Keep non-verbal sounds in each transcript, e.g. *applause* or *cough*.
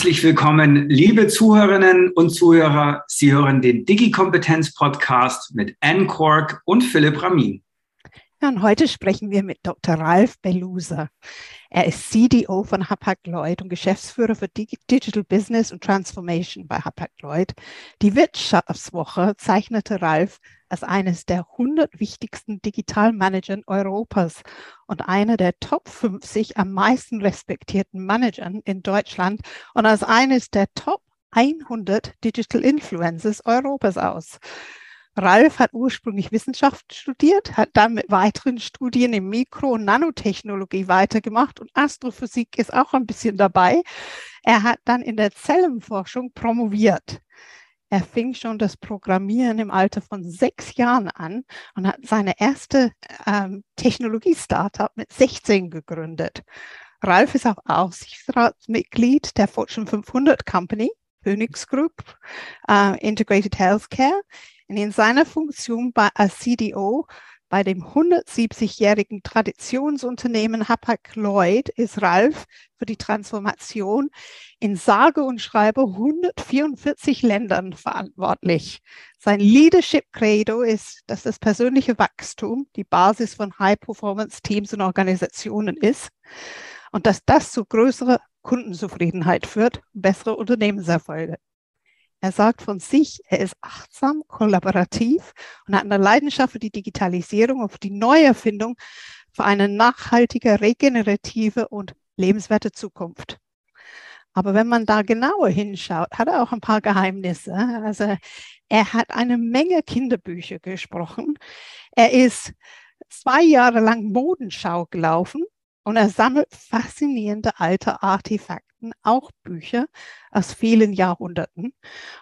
Herzlich willkommen, liebe Zuhörerinnen und Zuhörer. Sie hören den Digi-Kompetenz-Podcast mit Anne Kork und Philipp Ramin. Ja, und heute sprechen wir mit Dr. Ralf Belusa. Er ist CDO von Hapag-Lloyd und Geschäftsführer für Digital Business und Transformation bei Hapag-Lloyd. Die Wirtschaftswoche zeichnete Ralf als eines der 100 wichtigsten Digitalmanagern Europas und einer der Top 50 am meisten respektierten Managern in Deutschland und als eines der Top 100 Digital Influencers Europas aus. Ralf hat ursprünglich Wissenschaft studiert, hat dann mit weiteren Studien in Mikro- und Nanotechnologie weitergemacht und Astrophysik ist auch ein bisschen dabei. Er hat dann in der Zellenforschung promoviert. Er fing schon das Programmieren im Alter von sechs Jahren an und hat seine erste ähm, Technologie-Startup mit 16 gegründet. Ralf ist auch Aufsichtsratsmitglied der Fortune 500 Company, Phoenix Group, uh, Integrated Healthcare. Und in seiner Funktion bei, als CDO bei dem 170-jährigen Traditionsunternehmen Hapag-Lloyd ist Ralf für die Transformation in sage und schreibe 144 Ländern verantwortlich. Sein Leadership Credo ist, dass das persönliche Wachstum die Basis von High-Performance-Teams und Organisationen ist und dass das zu größerer Kundenzufriedenheit führt bessere Unternehmenserfolge. Er sagt von sich, er ist achtsam, kollaborativ und hat eine Leidenschaft für die Digitalisierung und für die Neuerfindung für eine nachhaltige, regenerative und lebenswerte Zukunft. Aber wenn man da genauer hinschaut, hat er auch ein paar Geheimnisse. Also er hat eine Menge Kinderbücher gesprochen. Er ist zwei Jahre lang Modenschau gelaufen und er sammelt faszinierende alte Artefakten, auch Bücher aus vielen Jahrhunderten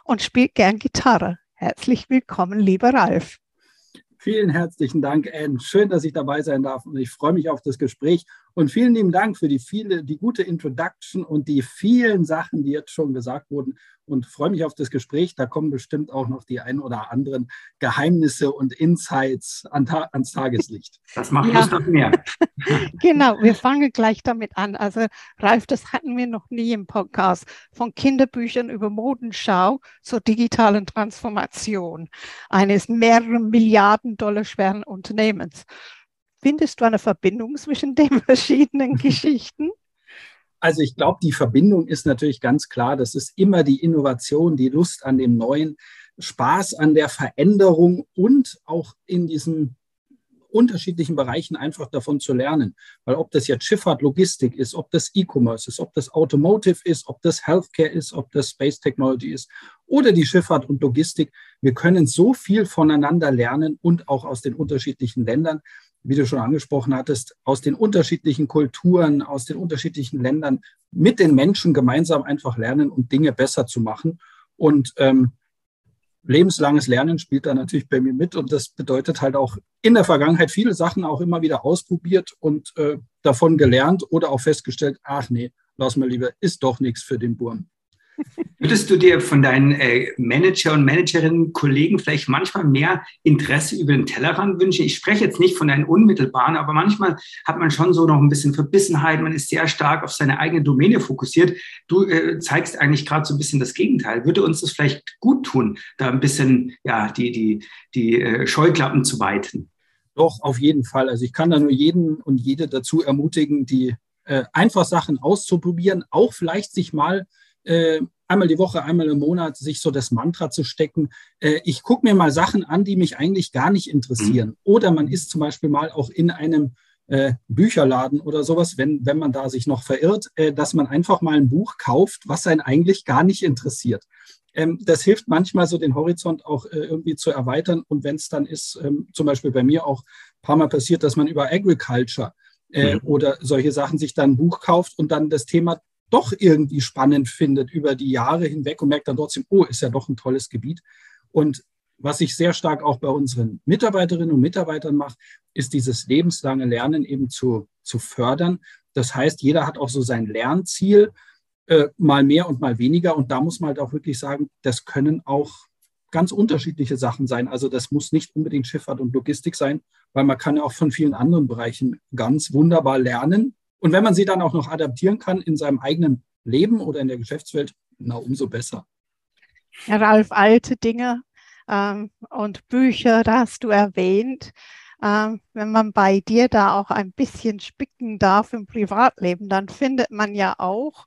und spielt gern Gitarre. Herzlich willkommen, lieber Ralf. Vielen herzlichen Dank, Anne. Schön, dass ich dabei sein darf und ich freue mich auf das Gespräch. Und vielen lieben Dank für die viele, die gute Introduction und die vielen Sachen, die jetzt schon gesagt wurden. Und freue mich auf das Gespräch. Da kommen bestimmt auch noch die ein oder anderen Geheimnisse und Insights an ta ans Tageslicht. *laughs* Das macht ja. noch mehr. *laughs* genau, wir fangen gleich damit an. Also Ralf, das hatten wir noch nie im Podcast. Von Kinderbüchern über Modenschau zur digitalen Transformation eines mehreren Milliarden Dollar schweren Unternehmens. Findest du eine Verbindung zwischen den *laughs* verschiedenen Geschichten? Also ich glaube, die Verbindung ist natürlich ganz klar. Das ist immer die Innovation, die Lust an dem Neuen, Spaß an der Veränderung und auch in diesen unterschiedlichen Bereichen einfach davon zu lernen. Weil ob das jetzt Schifffahrt, Logistik ist, ob das E-Commerce ist, ob das Automotive ist, ob das Healthcare ist, ob das Space Technology ist oder die Schifffahrt und Logistik, wir können so viel voneinander lernen und auch aus den unterschiedlichen Ländern wie du schon angesprochen hattest, aus den unterschiedlichen Kulturen, aus den unterschiedlichen Ländern mit den Menschen gemeinsam einfach lernen um Dinge besser zu machen. Und ähm, lebenslanges Lernen spielt da natürlich bei mir mit. Und das bedeutet halt auch in der Vergangenheit viele Sachen auch immer wieder ausprobiert und äh, davon gelernt oder auch festgestellt, ach nee, lass mal lieber, ist doch nichts für den Burm. Würdest du dir von deinen äh, Manager und Managerinnen, Kollegen vielleicht manchmal mehr Interesse über den Tellerrand wünschen? Ich spreche jetzt nicht von deinen unmittelbaren, aber manchmal hat man schon so noch ein bisschen Verbissenheit. Man ist sehr stark auf seine eigene Domäne fokussiert. Du äh, zeigst eigentlich gerade so ein bisschen das Gegenteil. Würde uns das vielleicht gut tun, da ein bisschen ja, die, die, die äh, Scheuklappen zu weiten? Doch, auf jeden Fall. Also ich kann da nur jeden und jede dazu ermutigen, die einfach Sachen auszuprobieren, auch vielleicht sich mal einmal die Woche, einmal im Monat sich so das Mantra zu stecken. Äh, ich gucke mir mal Sachen an, die mich eigentlich gar nicht interessieren. Mhm. Oder man ist zum Beispiel mal auch in einem äh, Bücherladen oder sowas, wenn, wenn man da sich noch verirrt, äh, dass man einfach mal ein Buch kauft, was einen eigentlich gar nicht interessiert. Ähm, das hilft manchmal so den Horizont auch äh, irgendwie zu erweitern. Und wenn es dann ist, ähm, zum Beispiel bei mir auch ein paar Mal passiert, dass man über Agriculture äh, mhm. oder solche Sachen sich dann ein Buch kauft und dann das Thema doch irgendwie spannend findet über die Jahre hinweg und merkt dann trotzdem, oh, ist ja doch ein tolles Gebiet. Und was ich sehr stark auch bei unseren Mitarbeiterinnen und Mitarbeitern mache, ist dieses lebenslange Lernen eben zu, zu fördern. Das heißt, jeder hat auch so sein Lernziel, äh, mal mehr und mal weniger. Und da muss man halt auch wirklich sagen, das können auch ganz unterschiedliche Sachen sein. Also das muss nicht unbedingt Schifffahrt und Logistik sein, weil man kann ja auch von vielen anderen Bereichen ganz wunderbar lernen und wenn man sie dann auch noch adaptieren kann in seinem eigenen Leben oder in der Geschäftswelt, na, umso besser. Herr Ralf, alte Dinge ähm, und Bücher, da hast du erwähnt. Ähm, wenn man bei dir da auch ein bisschen spicken darf im Privatleben, dann findet man ja auch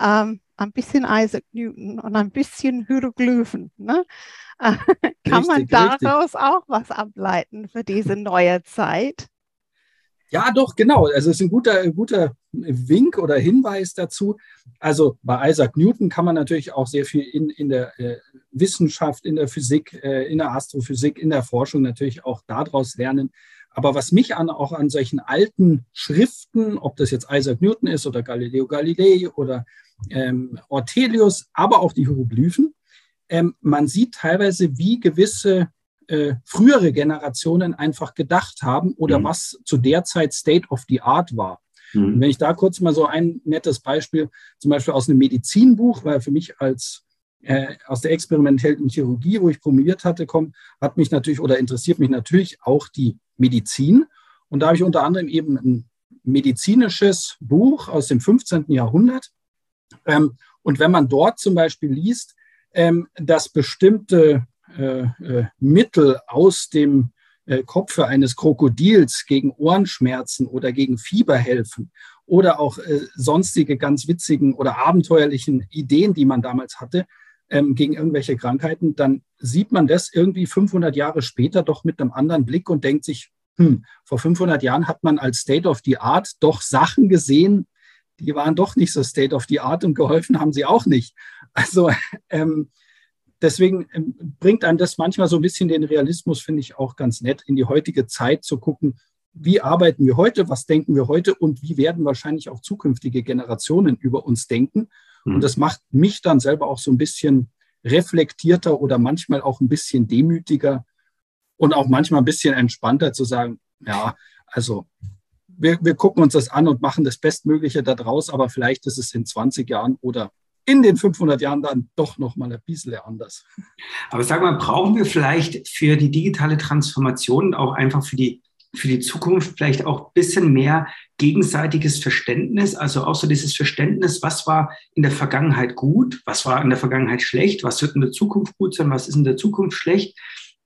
ähm, ein bisschen Isaac Newton und ein bisschen Hieroglyphen. Ne? *laughs* Kann richtig, man daraus richtig. auch was ableiten für diese neue Zeit? Ja, doch, genau. Also es ist ein guter, guter Wink oder Hinweis dazu. Also bei Isaac Newton kann man natürlich auch sehr viel in, in der äh, Wissenschaft, in der Physik, äh, in der Astrophysik, in der Forschung natürlich auch daraus lernen. Aber was mich an, auch an solchen alten Schriften, ob das jetzt Isaac Newton ist oder Galileo Galilei oder ähm, Ortelius, aber auch die Hieroglyphen, ähm, man sieht teilweise, wie gewisse äh, frühere Generationen einfach gedacht haben oder mhm. was zu der Zeit State of the Art war. Mhm. wenn ich da kurz mal so ein nettes Beispiel, zum Beispiel aus einem Medizinbuch, weil für mich als äh, aus der experimentellen Chirurgie, wo ich promoviert hatte, kommt, hat mich natürlich oder interessiert mich natürlich auch die Medizin. Und da habe ich unter anderem eben ein medizinisches Buch aus dem 15. Jahrhundert. Ähm, und wenn man dort zum Beispiel liest, ähm, dass bestimmte Mittel aus dem äh, Kopfe eines Krokodils gegen Ohrenschmerzen oder gegen Fieber helfen oder auch äh, sonstige ganz witzigen oder abenteuerlichen Ideen, die man damals hatte, ähm, gegen irgendwelche Krankheiten, dann sieht man das irgendwie 500 Jahre später doch mit einem anderen Blick und denkt sich, hm, vor 500 Jahren hat man als State of the Art doch Sachen gesehen, die waren doch nicht so State of the Art und geholfen haben sie auch nicht. Also *laughs* ähm, deswegen ähm, bringt einem das manchmal so ein bisschen den Realismus, finde ich auch ganz nett, in die heutige Zeit zu gucken, wie arbeiten wir heute, was denken wir heute und wie werden wahrscheinlich auch zukünftige Generationen über uns denken. Mhm. Und das macht mich dann selber auch so ein bisschen reflektierter oder manchmal auch ein bisschen demütiger und auch manchmal ein bisschen entspannter zu sagen, ja, also wir, wir gucken uns das an und machen das Bestmögliche daraus, aber vielleicht ist es in 20 Jahren oder in den 500 Jahren dann doch noch mal ein bisschen anders. Aber sag mal, brauchen wir vielleicht für die digitale Transformation auch einfach für die für die Zukunft vielleicht auch ein bisschen mehr gegenseitiges Verständnis, also auch so dieses Verständnis, was war in der Vergangenheit gut, was war in der Vergangenheit schlecht, was wird in der Zukunft gut sein, was ist in der Zukunft schlecht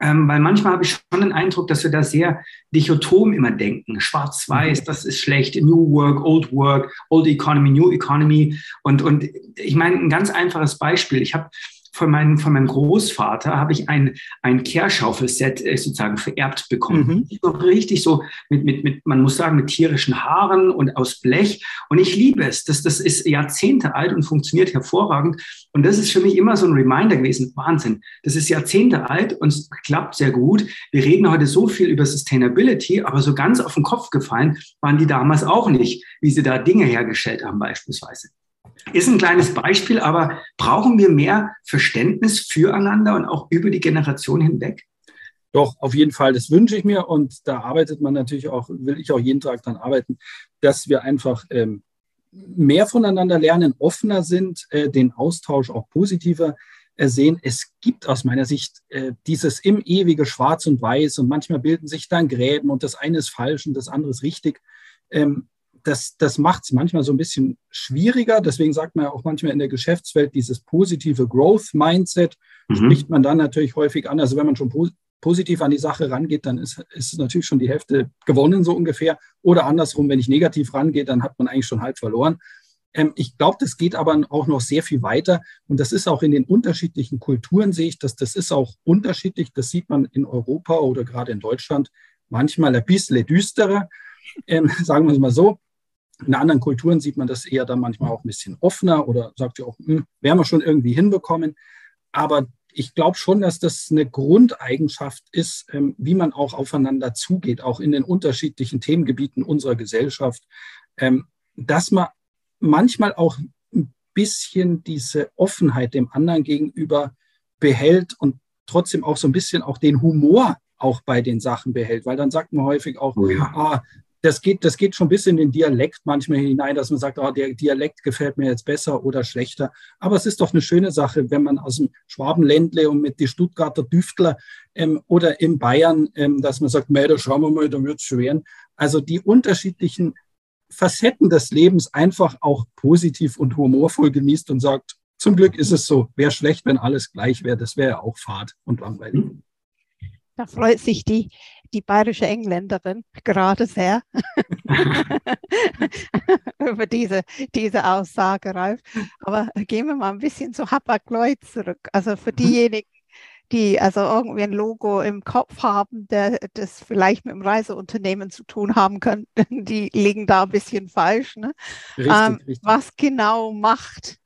ähm, weil manchmal habe ich schon den Eindruck, dass wir da sehr dichotom immer denken. Schwarz-Weiß, mhm. das ist schlecht. New Work, Old Work, Old Economy, New Economy. Und, und ich meine, ein ganz einfaches Beispiel. Ich habe von meinem, von meinem Großvater habe ich ein, ein Kehrschaufel-Set äh, sozusagen vererbt bekommen. Mhm. Richtig so mit, mit, mit, man muss sagen, mit tierischen Haaren und aus Blech. Und ich liebe es. Das, das ist Jahrzehnte alt und funktioniert hervorragend. Und das ist für mich immer so ein Reminder gewesen. Wahnsinn. Das ist Jahrzehnte alt und es klappt sehr gut. Wir reden heute so viel über Sustainability, aber so ganz auf den Kopf gefallen waren die damals auch nicht, wie sie da Dinge hergestellt haben beispielsweise. Ist ein kleines Beispiel, aber brauchen wir mehr Verständnis füreinander und auch über die Generation hinweg? Doch, auf jeden Fall, das wünsche ich mir und da arbeitet man natürlich auch, will ich auch jeden Tag daran arbeiten, dass wir einfach ähm, mehr voneinander lernen, offener sind, äh, den Austausch auch positiver äh, sehen. Es gibt aus meiner Sicht äh, dieses im ewige Schwarz und Weiß und manchmal bilden sich dann Gräben und das eine ist falsch und das andere ist richtig. Ähm, das, das macht es manchmal so ein bisschen schwieriger. Deswegen sagt man ja auch manchmal in der Geschäftswelt dieses positive Growth-Mindset, mhm. spricht man dann natürlich häufig an. Also wenn man schon po positiv an die Sache rangeht, dann ist, ist natürlich schon die Hälfte gewonnen, so ungefähr. Oder andersrum, wenn ich negativ rangehe, dann hat man eigentlich schon halb verloren. Ähm, ich glaube, das geht aber auch noch sehr viel weiter. Und das ist auch in den unterschiedlichen Kulturen, sehe ich, dass das ist auch unterschiedlich. Das sieht man in Europa oder gerade in Deutschland manchmal ein bisschen düsterer. Ähm, *laughs* sagen wir es mal so. In anderen Kulturen sieht man das eher dann manchmal auch ein bisschen offener oder sagt ja auch, hm, werden wir schon irgendwie hinbekommen. Aber ich glaube schon, dass das eine Grundeigenschaft ist, ähm, wie man auch aufeinander zugeht, auch in den unterschiedlichen Themengebieten unserer Gesellschaft, ähm, dass man manchmal auch ein bisschen diese Offenheit dem anderen gegenüber behält und trotzdem auch so ein bisschen auch den Humor auch bei den Sachen behält, weil dann sagt man häufig auch, oh ja. ah, das geht, das geht schon bis in den Dialekt manchmal hinein, dass man sagt, oh, der Dialekt gefällt mir jetzt besser oder schlechter. Aber es ist doch eine schöne Sache, wenn man aus dem Schwabenländle und mit die Stuttgarter Düftler ähm, oder in Bayern, ähm, dass man sagt, da schauen wir mal, da wird es schwer. Also die unterschiedlichen Facetten des Lebens einfach auch positiv und humorvoll genießt und sagt, zum Glück ist es so, wäre schlecht, wenn alles gleich wäre, das wäre ja auch Fahrt und langweilig. Da freut sich die, die bayerische Engländerin gerade sehr *laughs* über diese, diese Aussage, Ralf. Aber gehen wir mal ein bisschen zu Hapag-Lloyd zurück. Also für mhm. diejenigen, die also irgendwie ein Logo im Kopf haben, der das vielleicht mit dem Reiseunternehmen zu tun haben könnte, *laughs* die liegen da ein bisschen falsch. Ne? Richtig, ähm, richtig. Was genau macht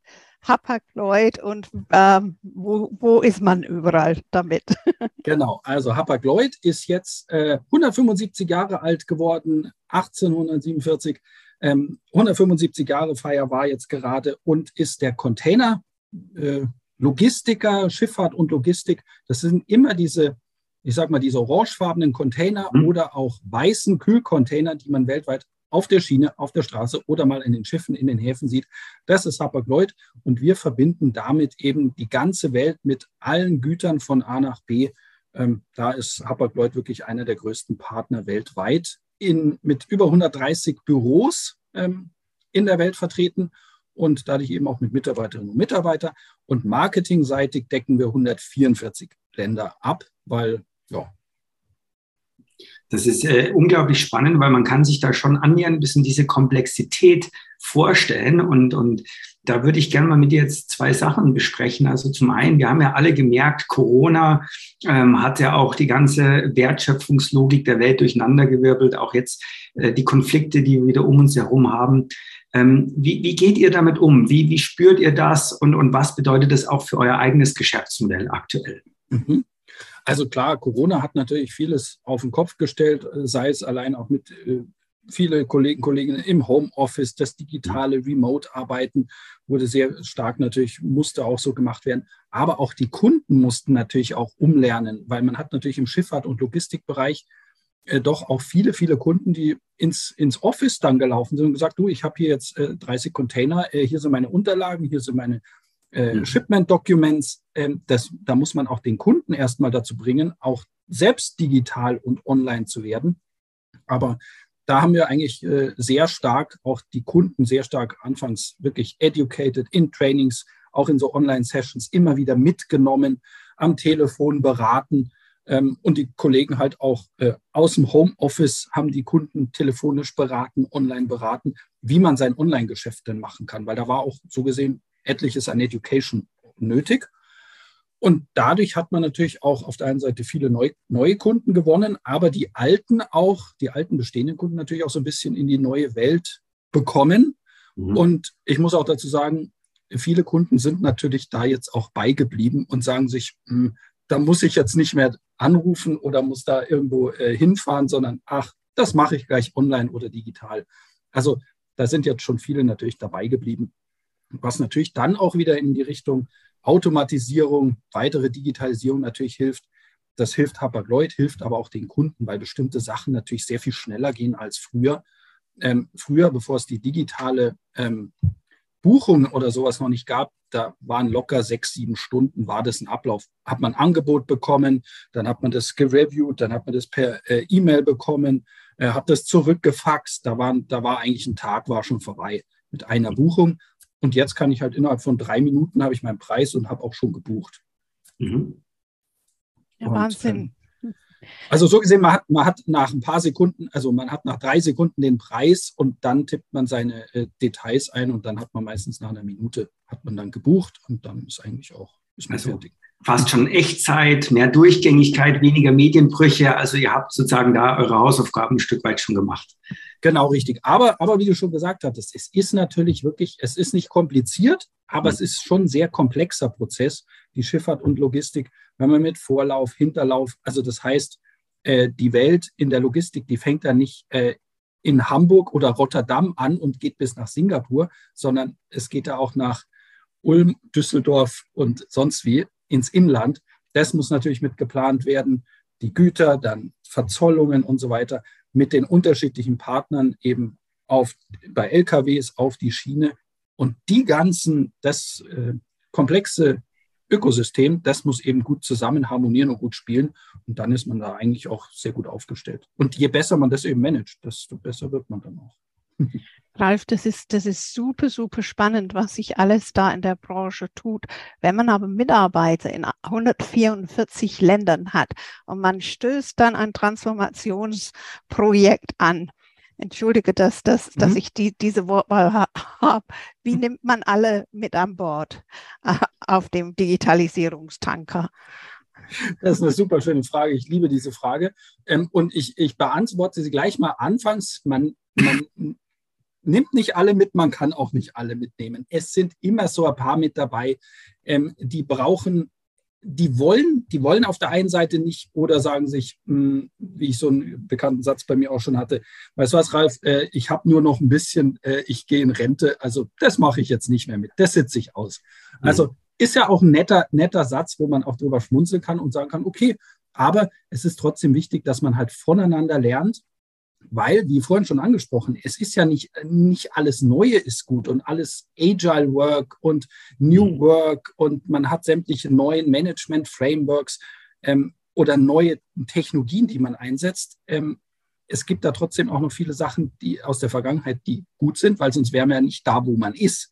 Hapag-Lloyd und ähm, wo, wo ist man überall damit? *laughs* Genau, also Hapag-Lloyd ist jetzt äh, 175 Jahre alt geworden, 1847. Ähm, 175 Jahre Feier war jetzt gerade und ist der Container äh, Logistiker, Schifffahrt und Logistik. Das sind immer diese, ich sag mal, diese orangefarbenen Container mhm. oder auch weißen Kühlcontainer, die man weltweit auf der Schiene, auf der Straße oder mal in den Schiffen, in den Häfen sieht. Das ist Hapag-Lloyd und wir verbinden damit eben die ganze Welt mit allen Gütern von A nach B. Ähm, da ist Hapag-Lloyd wirklich einer der größten Partner weltweit in, mit über 130 Büros ähm, in der Welt vertreten und dadurch eben auch mit Mitarbeiterinnen und Mitarbeitern. Und marketingseitig decken wir 144 Länder ab, weil ja, das ist äh, unglaublich spannend, weil man kann sich da schon annähernd ein bisschen diese Komplexität vorstellen. Und, und da würde ich gerne mal mit dir jetzt zwei Sachen besprechen. Also zum einen, wir haben ja alle gemerkt, Corona ähm, hat ja auch die ganze Wertschöpfungslogik der Welt durcheinandergewirbelt. Auch jetzt äh, die Konflikte, die wir wieder um uns herum haben. Ähm, wie, wie geht ihr damit um? Wie, wie spürt ihr das? Und, und was bedeutet das auch für euer eigenes Geschäftsmodell aktuell? Mhm. Also klar, Corona hat natürlich vieles auf den Kopf gestellt, äh, sei es allein auch mit äh, viele Kollegen, Kolleginnen im Homeoffice, das digitale Remote-Arbeiten wurde sehr stark natürlich, musste auch so gemacht werden. Aber auch die Kunden mussten natürlich auch umlernen, weil man hat natürlich im Schifffahrt- und Logistikbereich äh, doch auch viele, viele Kunden, die ins, ins Office dann gelaufen sind und gesagt, du, ich habe hier jetzt äh, 30 Container, äh, hier sind meine Unterlagen, hier sind meine äh, mhm. Shipment Documents, ähm, das, da muss man auch den Kunden erstmal dazu bringen, auch selbst digital und online zu werden. Aber da haben wir eigentlich äh, sehr stark auch die Kunden sehr stark anfangs wirklich educated in Trainings, auch in so Online-Sessions immer wieder mitgenommen, am Telefon beraten. Ähm, und die Kollegen halt auch äh, aus dem Homeoffice haben die Kunden telefonisch beraten, online beraten, wie man sein Online-Geschäft denn machen kann. Weil da war auch so gesehen etliches an Education nötig. Und dadurch hat man natürlich auch auf der einen Seite viele neu, neue Kunden gewonnen, aber die alten auch, die alten bestehenden Kunden natürlich auch so ein bisschen in die neue Welt bekommen. Mhm. Und ich muss auch dazu sagen, viele Kunden sind natürlich da jetzt auch beigeblieben und sagen sich, hm, da muss ich jetzt nicht mehr anrufen oder muss da irgendwo äh, hinfahren, sondern ach, das mache ich gleich online oder digital. Also da sind jetzt schon viele natürlich dabei geblieben was natürlich dann auch wieder in die Richtung Automatisierung, weitere Digitalisierung natürlich hilft. Das hilft Hapag-Lloyd, hilft aber auch den Kunden, weil bestimmte Sachen natürlich sehr viel schneller gehen als früher. Ähm, früher, bevor es die digitale ähm, Buchung oder sowas noch nicht gab, da waren locker sechs, sieben Stunden, war das ein Ablauf. Hat man ein Angebot bekommen, dann hat man das gereviewt, dann hat man das per äh, E-Mail bekommen, äh, hat das zurückgefaxt, da, waren, da war eigentlich ein Tag, war schon vorbei mit einer Buchung. Und jetzt kann ich halt innerhalb von drei Minuten habe ich meinen Preis und habe auch schon gebucht. Mhm. Ja, und, Wahnsinn. Ähm, also so gesehen, man hat, man hat nach ein paar Sekunden, also man hat nach drei Sekunden den Preis und dann tippt man seine äh, Details ein und dann hat man meistens nach einer Minute hat man dann gebucht und dann ist eigentlich auch ist man also, fertig fast schon Echtzeit, mehr Durchgängigkeit, weniger Medienbrüche. Also ihr habt sozusagen da eure Hausaufgaben ein Stück weit schon gemacht. Genau, richtig. Aber, aber wie du schon gesagt hattest, es ist natürlich wirklich, es ist nicht kompliziert, aber mhm. es ist schon ein sehr komplexer Prozess, die Schifffahrt und Logistik, wenn man mit Vorlauf, Hinterlauf, also das heißt, äh, die Welt in der Logistik, die fängt da nicht äh, in Hamburg oder Rotterdam an und geht bis nach Singapur, sondern es geht da auch nach Ulm, Düsseldorf und sonst wie ins Inland. Das muss natürlich mit geplant werden. Die Güter, dann Verzollungen und so weiter mit den unterschiedlichen Partnern eben auf, bei LKWs auf die Schiene. Und die ganzen, das äh, komplexe Ökosystem, das muss eben gut zusammen harmonieren und gut spielen. Und dann ist man da eigentlich auch sehr gut aufgestellt. Und je besser man das eben managt, desto besser wird man dann auch. *laughs* Ralf, das ist, das ist super, super spannend, was sich alles da in der Branche tut. Wenn man aber Mitarbeiter in 144 Ländern hat und man stößt dann ein Transformationsprojekt an, entschuldige, dass, dass, mhm. dass ich die, diese Wortwahl ha habe, wie nimmt man alle mit an Bord äh, auf dem Digitalisierungstanker? Das ist eine super schöne Frage. Ich liebe diese Frage. Ähm, und ich, ich beantworte sie gleich mal anfangs. Man, man nimmt nicht alle mit, man kann auch nicht alle mitnehmen. Es sind immer so ein paar mit dabei, ähm, die brauchen, die wollen, die wollen auf der einen Seite nicht oder sagen sich, mh, hm, wie ich so einen bekannten Satz bei mir auch schon hatte, weißt du was, Ralf, äh, ich habe nur noch ein bisschen, äh, ich gehe in Rente, also das mache ich jetzt nicht mehr mit, das sitze ich aus. Mhm. Also ist ja auch ein netter, netter Satz, wo man auch drüber schmunzeln kann und sagen kann, okay, aber es ist trotzdem wichtig, dass man halt voneinander lernt weil, wie vorhin schon angesprochen, es ist ja nicht, nicht alles Neue ist gut und alles Agile Work und New mhm. Work und man hat sämtliche neuen Management Frameworks ähm, oder neue Technologien, die man einsetzt. Ähm, es gibt da trotzdem auch noch viele Sachen, die aus der Vergangenheit, die gut sind, weil sonst wären wir ja nicht da, wo man ist.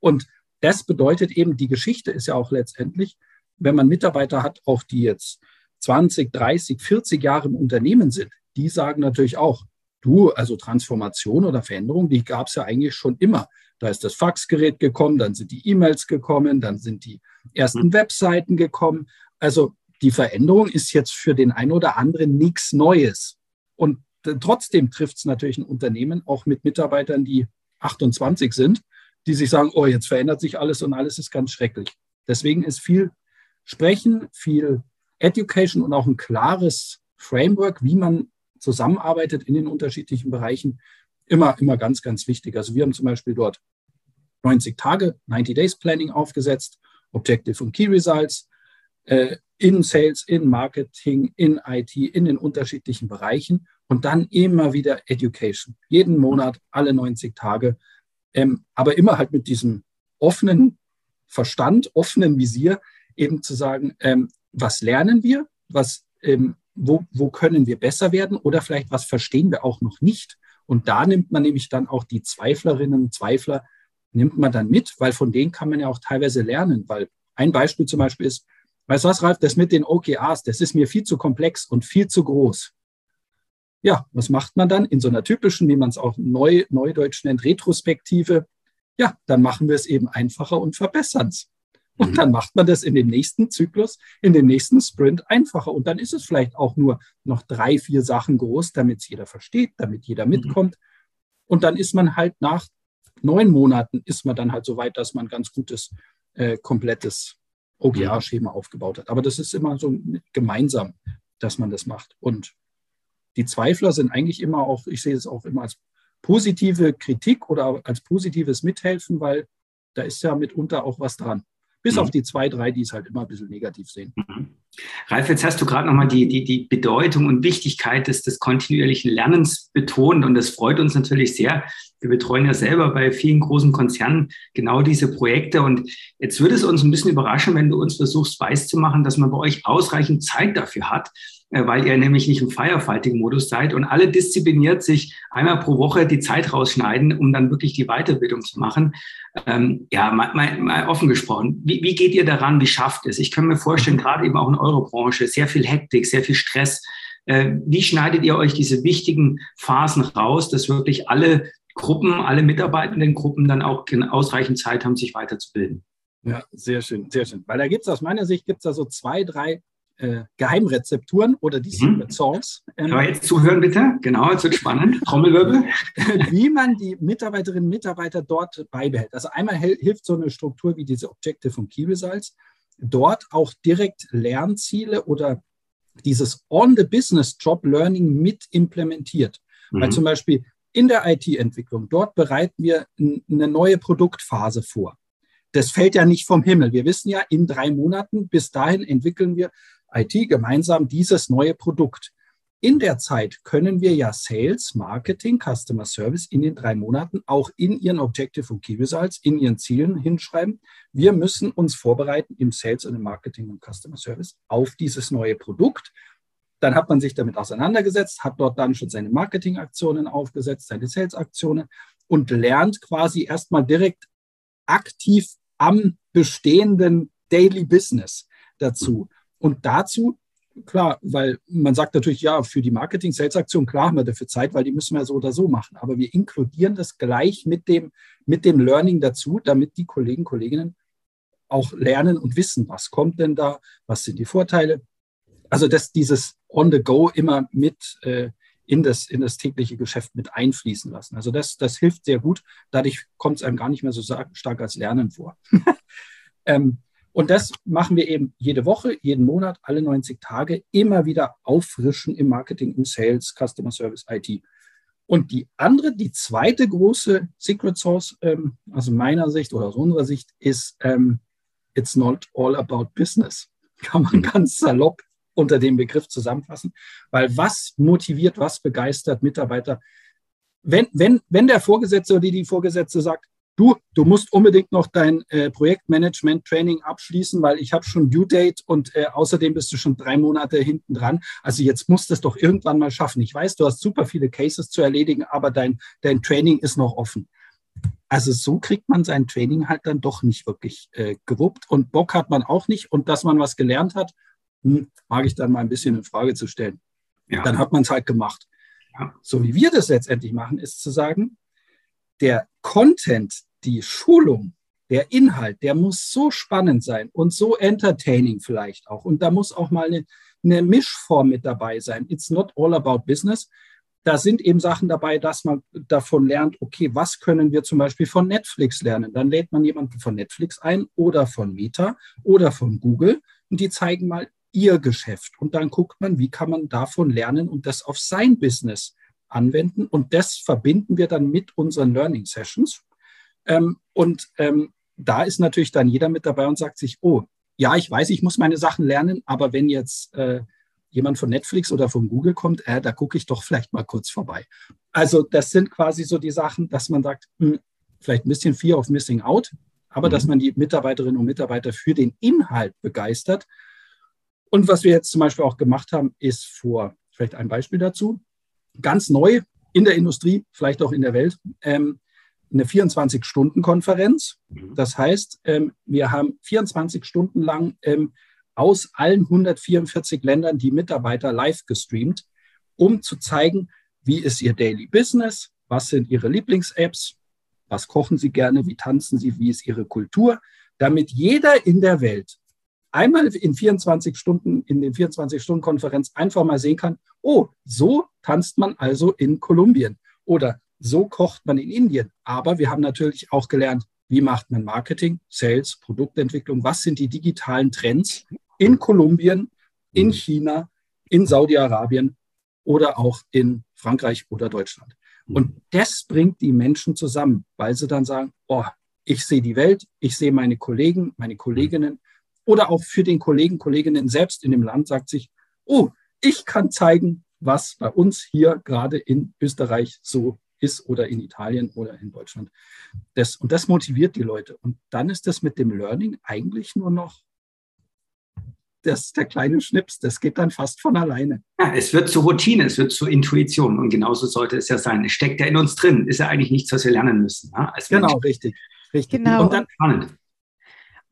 Und das bedeutet eben, die Geschichte ist ja auch letztendlich, wenn man Mitarbeiter hat, auch die jetzt 20, 30, 40 Jahre im Unternehmen sind, die sagen natürlich auch, du, also Transformation oder Veränderung, die gab es ja eigentlich schon immer. Da ist das Faxgerät gekommen, dann sind die E-Mails gekommen, dann sind die ersten mhm. Webseiten gekommen. Also die Veränderung ist jetzt für den einen oder anderen nichts Neues. Und trotzdem trifft es natürlich ein Unternehmen auch mit Mitarbeitern, die 28 sind, die sich sagen, oh, jetzt verändert sich alles und alles ist ganz schrecklich. Deswegen ist viel Sprechen, viel Education und auch ein klares Framework, wie man zusammenarbeitet in den unterschiedlichen Bereichen, immer, immer ganz, ganz wichtig. Also wir haben zum Beispiel dort 90 Tage, 90 Days Planning aufgesetzt, Objective und Key Results, äh, in Sales, in Marketing, in IT, in den unterschiedlichen Bereichen und dann immer wieder Education. Jeden Monat, alle 90 Tage, ähm, aber immer halt mit diesem offenen Verstand, offenen Visier, eben zu sagen, ähm, was lernen wir, was ähm, wo, wo können wir besser werden oder vielleicht was verstehen wir auch noch nicht. Und da nimmt man nämlich dann auch die Zweiflerinnen und Zweifler, nimmt man dann mit, weil von denen kann man ja auch teilweise lernen. Weil ein Beispiel zum Beispiel ist, weißt du was, Ralf, das mit den OKRs, das ist mir viel zu komplex und viel zu groß. Ja, was macht man dann in so einer typischen, wie man es auch neu, neudeutsch nennt, Retrospektive? Ja, dann machen wir es eben einfacher und verbessern es. Und mhm. dann macht man das in dem nächsten Zyklus, in dem nächsten Sprint einfacher. Und dann ist es vielleicht auch nur noch drei, vier Sachen groß, damit es jeder versteht, damit jeder mhm. mitkommt. Und dann ist man halt nach neun Monaten, ist man dann halt so weit, dass man ganz gutes, äh, komplettes OGA-Schema aufgebaut hat. Aber das ist immer so gemeinsam, dass man das macht. Und die Zweifler sind eigentlich immer auch, ich sehe es auch immer als positive Kritik oder als positives Mithelfen, weil da ist ja mitunter auch was dran. Bis mhm. auf die zwei, drei, die es halt immer ein bisschen negativ sehen. Mhm. Ralf, jetzt hast du gerade nochmal die, die, die Bedeutung und Wichtigkeit des, des kontinuierlichen Lernens betont und das freut uns natürlich sehr. Wir betreuen ja selber bei vielen großen Konzernen genau diese Projekte und jetzt würde es uns ein bisschen überraschen, wenn du uns versuchst, weiß zu machen, dass man bei euch ausreichend Zeit dafür hat, weil ihr nämlich nicht im Firefighting-Modus seid und alle diszipliniert sich einmal pro Woche die Zeit rausschneiden, um dann wirklich die Weiterbildung zu machen. Ähm, ja, mal, mal, mal offen gesprochen, wie, wie geht ihr daran? Wie schafft es? Ich kann mir vorstellen, gerade eben auch in eurer Branche, sehr viel Hektik, sehr viel Stress. Äh, wie schneidet ihr euch diese wichtigen Phasen raus, dass wirklich alle Gruppen, alle mitarbeitenden Gruppen dann auch ausreichend Zeit haben, sich weiterzubilden? Ja, sehr schön, sehr schön. Weil da gibt es aus meiner Sicht gibt's da so zwei, drei äh, Geheimrezepturen oder die mhm. Secret Songs. Ähm, Kann jetzt zuhören bitte? Genau, jetzt wird spannend. Trommelwirbel. *laughs* wie man die Mitarbeiterinnen und Mitarbeiter dort beibehält. Also einmal hilft so eine Struktur wie diese Objective und Key Results, dort auch direkt Lernziele oder dieses On-the-Business-Job-Learning mit implementiert. Mhm. Weil zum Beispiel in der IT-Entwicklung, dort bereiten wir eine neue Produktphase vor. Das fällt ja nicht vom Himmel. Wir wissen ja, in drei Monaten, bis dahin entwickeln wir IT gemeinsam dieses neue Produkt. In der Zeit können wir ja Sales, Marketing, Customer Service in den drei Monaten auch in ihren Objective und Key Results, in ihren Zielen hinschreiben. Wir müssen uns vorbereiten im Sales und im Marketing und Customer Service auf dieses neue Produkt. Dann hat man sich damit auseinandergesetzt, hat dort dann schon seine Marketingaktionen aufgesetzt, seine Sales-Aktionen und lernt quasi erstmal direkt aktiv am bestehenden Daily Business dazu. Und dazu, klar, weil man sagt natürlich, ja, für die Marketing-Sales-Aktion, klar haben wir dafür Zeit, weil die müssen wir so oder so machen. Aber wir inkludieren das gleich mit dem, mit dem Learning dazu, damit die Kollegen, Kolleginnen auch lernen und wissen, was kommt denn da, was sind die Vorteile. Also dass dieses on the go immer mit äh, in, das, in das tägliche Geschäft mit einfließen lassen. Also das, das hilft sehr gut. Dadurch kommt es einem gar nicht mehr so stark als Lernen vor. *laughs* ähm, und das machen wir eben jede Woche, jeden Monat, alle 90 Tage immer wieder auffrischen im Marketing, im Sales, Customer Service, IT. Und die andere, die zweite große Secret Source ähm, aus meiner Sicht oder aus unserer Sicht ist ähm, It's not all about business. *laughs* Kann man mhm. ganz salopp unter dem Begriff zusammenfassen. Weil was motiviert, was begeistert Mitarbeiter? Wenn, wenn, wenn der Vorgesetzte oder die Vorgesetzte sagt, du, du musst unbedingt noch dein äh, Projektmanagement-Training abschließen, weil ich habe schon Due Date und äh, außerdem bist du schon drei Monate hinten dran. Also jetzt musst du es doch irgendwann mal schaffen. Ich weiß, du hast super viele Cases zu erledigen, aber dein, dein Training ist noch offen. Also so kriegt man sein Training halt dann doch nicht wirklich äh, gewuppt und Bock hat man auch nicht und dass man was gelernt hat, hm, mag ich dann mal ein bisschen in Frage zu stellen. Ja. Dann hat man es halt gemacht. Ja. So wie wir das letztendlich machen, ist zu sagen, der Content, die Schulung, der Inhalt, der muss so spannend sein und so entertaining vielleicht auch. Und da muss auch mal eine, eine Mischform mit dabei sein. It's not all about business, da sind eben Sachen dabei, dass man davon lernt, okay, was können wir zum Beispiel von Netflix lernen? Dann lädt man jemanden von Netflix ein oder von Meta oder von Google und die zeigen mal ihr Geschäft. Und dann guckt man, wie kann man davon lernen und das auf sein Business anwenden. Und das verbinden wir dann mit unseren Learning Sessions. Ähm, und ähm, da ist natürlich dann jeder mit dabei und sagt sich, oh, ja, ich weiß, ich muss meine Sachen lernen, aber wenn jetzt äh, jemand von Netflix oder von Google kommt, äh, da gucke ich doch vielleicht mal kurz vorbei. Also das sind quasi so die Sachen, dass man sagt, mh, hm, vielleicht ein bisschen Fear of Missing Out, aber mhm. dass man die Mitarbeiterinnen und Mitarbeiter für den Inhalt begeistert. Und was wir jetzt zum Beispiel auch gemacht haben, ist vor, vielleicht ein Beispiel dazu, ganz neu in der Industrie, vielleicht auch in der Welt, ähm, eine 24-Stunden-Konferenz. Mhm. Das heißt, ähm, wir haben 24 Stunden lang ähm, aus allen 144 Ländern die Mitarbeiter live gestreamt, um zu zeigen, wie ist ihr Daily Business, was sind ihre Lieblings-Apps, was kochen sie gerne, wie tanzen sie, wie ist ihre Kultur, damit jeder in der Welt einmal in 24 Stunden, in den 24-Stunden-Konferenz einfach mal sehen kann, oh, so tanzt man also in Kolumbien oder so kocht man in Indien. Aber wir haben natürlich auch gelernt, wie macht man Marketing, Sales, Produktentwicklung, was sind die digitalen Trends, in Kolumbien, in mhm. China, in Saudi-Arabien oder auch in Frankreich oder Deutschland. Mhm. Und das bringt die Menschen zusammen, weil sie dann sagen, oh, ich sehe die Welt, ich sehe meine Kollegen, meine Kolleginnen oder auch für den Kollegen, Kolleginnen selbst in dem Land sagt sich, oh, ich kann zeigen, was bei uns hier gerade in Österreich so ist oder in Italien oder in Deutschland. Das, und das motiviert die Leute. Und dann ist das mit dem Learning eigentlich nur noch das, der kleine Schnips, das geht dann fast von alleine. Ja, es wird zur Routine, es wird zur Intuition und genauso sollte es ja sein. Es steckt ja in uns drin, ist ja eigentlich nichts, was wir lernen müssen. Ja, genau, richtig. richtig. Genau. Und dann spannend.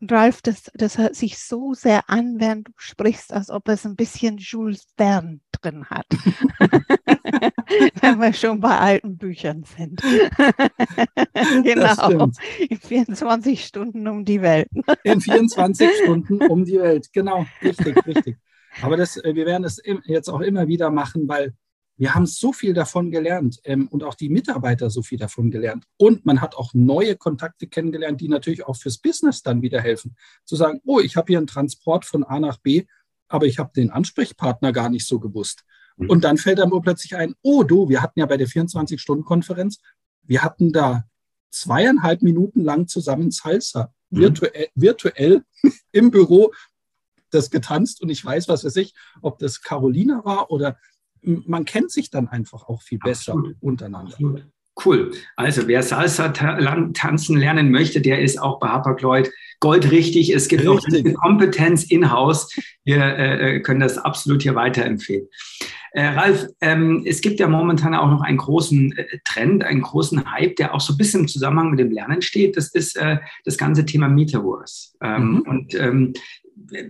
Ralf, das, das hört sich so sehr an, während du sprichst, als ob es ein bisschen Jules Verne drin hat. *laughs* Wenn wir schon bei alten Büchern sind. *laughs* genau. In 24 Stunden um die Welt. In 24 Stunden um die Welt. Genau, richtig, richtig. Aber das, äh, wir werden es jetzt auch immer wieder machen, weil wir haben so viel davon gelernt ähm, und auch die Mitarbeiter so viel davon gelernt. Und man hat auch neue Kontakte kennengelernt, die natürlich auch fürs Business dann wieder helfen. Zu sagen, oh, ich habe hier einen Transport von A nach B, aber ich habe den Ansprechpartner gar nicht so gewusst. Mhm. Und dann fällt einem plötzlich ein, oh du, wir hatten ja bei der 24-Stunden-Konferenz, wir hatten da zweieinhalb Minuten lang zusammen Salsa, mhm. virtuell, virtuell *laughs* im Büro das getanzt und ich weiß, was weiß ich, ob das Carolina war oder man kennt sich dann einfach auch viel besser Absolut. untereinander. Absolut. Cool. Also wer Salsa tanzen lernen möchte, der ist auch bei Hapag-Lloyd goldrichtig. Es gibt Richtig. auch Kompetenz in-house. Wir äh, äh, können das absolut hier weiterempfehlen. Äh, Ralf, ähm, es gibt ja momentan auch noch einen großen äh, Trend, einen großen Hype, der auch so ein bisschen im Zusammenhang mit dem Lernen steht. Das ist äh, das ganze Thema Metaverse. Ähm, mhm. Und ähm,